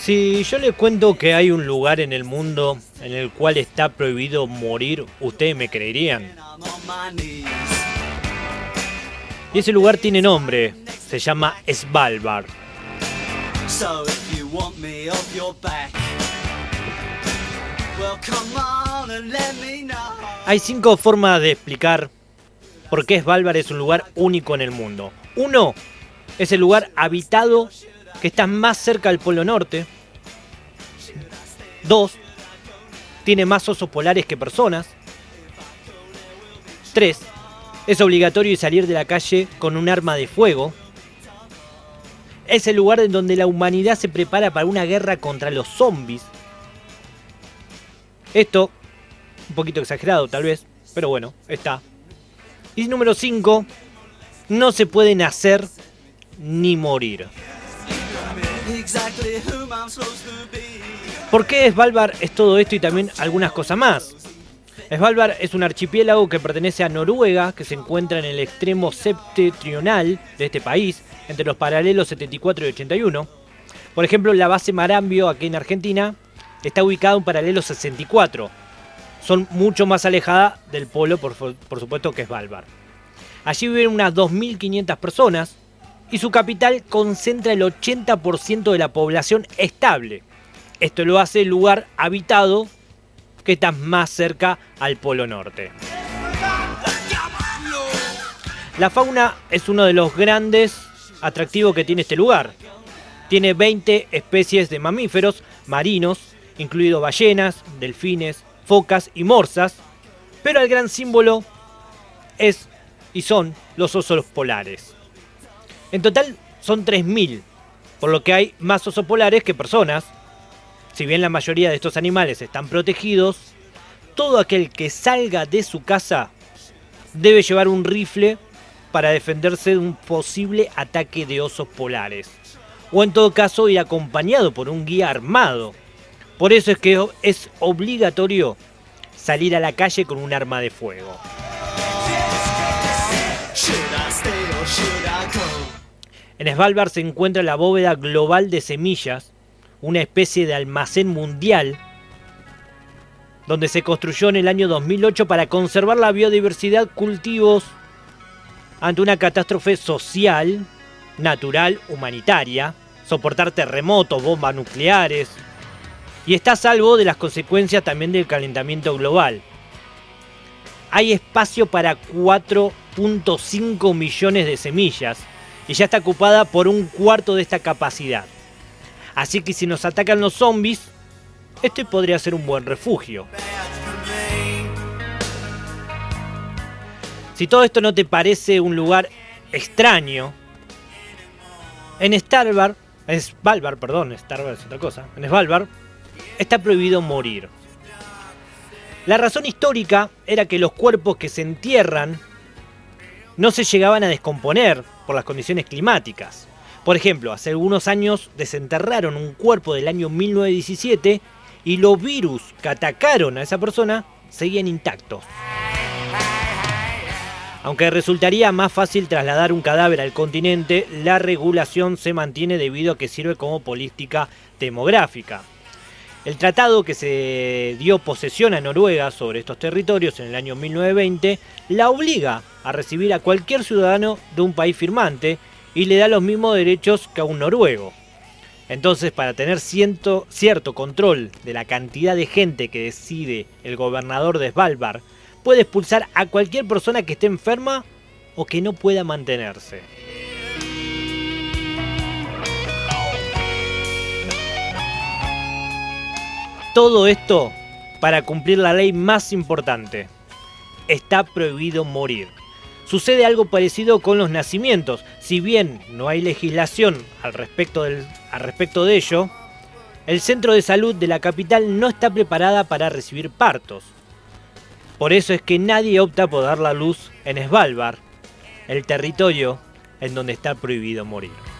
Si yo les cuento que hay un lugar en el mundo en el cual está prohibido morir, ¿ustedes me creerían? Y ese lugar tiene nombre, se llama Svalbard. Hay cinco formas de explicar por qué Svalbard es un lugar único en el mundo. Uno, es el lugar habitado que está más cerca del Polo Norte. Dos, tiene más osos polares que personas. Tres, es obligatorio salir de la calle con un arma de fuego. Es el lugar en donde la humanidad se prepara para una guerra contra los zombies. Esto, un poquito exagerado tal vez, pero bueno, está. Y número 5, no se puede nacer ni morir. ¿Por qué Svalbard es todo esto y también algunas cosas más? Svalbard es un archipiélago que pertenece a Noruega, que se encuentra en el extremo septentrional de este país, entre los paralelos 74 y 81. Por ejemplo, la base Marambio, aquí en Argentina, está ubicada en paralelo 64. Son mucho más alejadas del polo, por, por supuesto, que Svalbard. Allí viven unas 2.500 personas y su capital concentra el 80% de la población estable. Esto lo hace el lugar habitado que está más cerca al Polo Norte. La fauna es uno de los grandes atractivos que tiene este lugar. Tiene 20 especies de mamíferos marinos, incluidos ballenas, delfines, focas y morsas, pero el gran símbolo es y son los osos polares. En total son 3.000, por lo que hay más osos polares que personas, si bien la mayoría de estos animales están protegidos, todo aquel que salga de su casa debe llevar un rifle para defenderse de un posible ataque de osos polares. O en todo caso ir acompañado por un guía armado. Por eso es que es obligatorio salir a la calle con un arma de fuego. En Svalbard se encuentra la bóveda global de semillas, una especie de almacén mundial, donde se construyó en el año 2008 para conservar la biodiversidad, cultivos, ante una catástrofe social, natural, humanitaria, soportar terremotos, bombas nucleares, y está a salvo de las consecuencias también del calentamiento global. Hay espacio para 4.5 millones de semillas y ya está ocupada por un cuarto de esta capacidad. Así que si nos atacan los zombies, este podría ser un buen refugio. Si todo esto no te parece un lugar extraño, en Svalbard, en Svalbard, perdón, Svalbard es otra cosa, en Svalbard está prohibido morir. La razón histórica era que los cuerpos que se entierran no se llegaban a descomponer por las condiciones climáticas. Por ejemplo, hace algunos años desenterraron un cuerpo del año 1917 y los virus que atacaron a esa persona seguían intactos. Aunque resultaría más fácil trasladar un cadáver al continente, la regulación se mantiene debido a que sirve como política demográfica. El tratado que se dio posesión a Noruega sobre estos territorios en el año 1920 la obliga a recibir a cualquier ciudadano de un país firmante y le da los mismos derechos que a un noruego. Entonces, para tener cierto, control de la cantidad de gente que decide el gobernador de Svalbard, puede expulsar a cualquier persona que esté enferma o que no pueda mantenerse. Todo esto para cumplir la ley más importante. Está prohibido morir. Sucede algo parecido con los nacimientos. Si bien no hay legislación al respecto, de ello, el centro de salud de la capital no está preparada para recibir partos. Por eso es que nadie opta por dar la luz en Svalbard, el territorio en donde está prohibido morir.